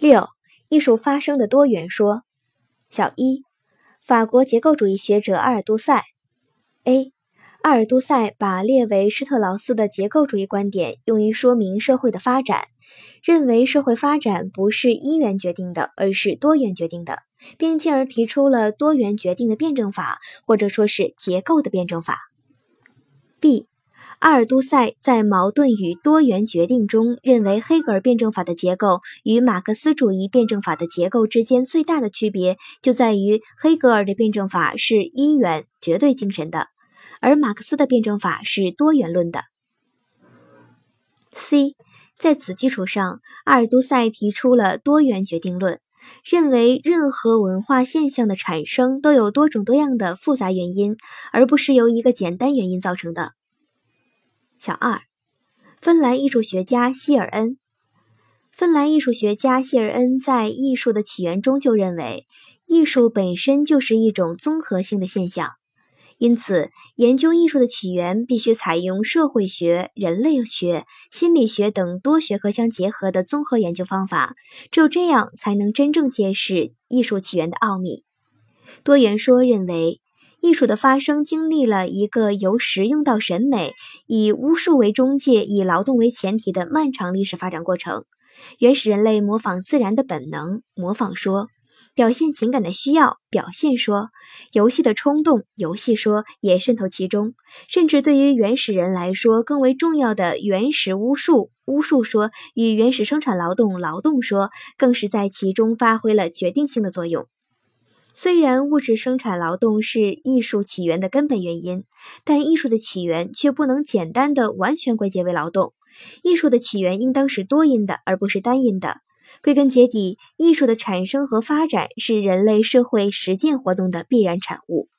六、艺术发生的多元说。小一，法国结构主义学者阿尔杜塞。A. 阿尔都塞把列维施特劳斯的结构主义观点用于说明社会的发展，认为社会发展不是一元决定的，而是多元决定的，并进而提出了多元决定的辩证法，或者说是结构的辩证法。B. 阿尔都塞在矛盾与多元决定中，认为黑格尔辩证法的结构与马克思主义辩证法的结构之间最大的区别就在于黑格尔的辩证法是一元绝对精神的。而马克思的辩证法是多元论的。C，在此基础上，阿尔都塞提出了多元决定论，认为任何文化现象的产生都有多种多样的复杂原因，而不是由一个简单原因造成的。小二，芬兰艺术学家希尔恩。芬兰艺术学家希尔恩在《艺术的起源》中就认为，艺术本身就是一种综合性的现象。因此，研究艺术的起源必须采用社会学、人类学、心理学等多学科相结合的综合研究方法。只有这样，才能真正揭示艺术起源的奥秘。多元说认为，艺术的发生经历了一个由实用到审美、以巫术为中介、以劳动为前提的漫长历史发展过程。原始人类模仿自然的本能，模仿说。表现情感的需要，表现说；游戏的冲动，游戏说也渗透其中。甚至对于原始人来说，更为重要的原始巫术，巫术说与原始生产劳动，劳动说，更是在其中发挥了决定性的作用。虽然物质生产劳动是艺术起源的根本原因，但艺术的起源却不能简单的完全归结为劳动。艺术的起源应当是多因的，而不是单因的。归根结底，艺术的产生和发展是人类社会实践活动的必然产物。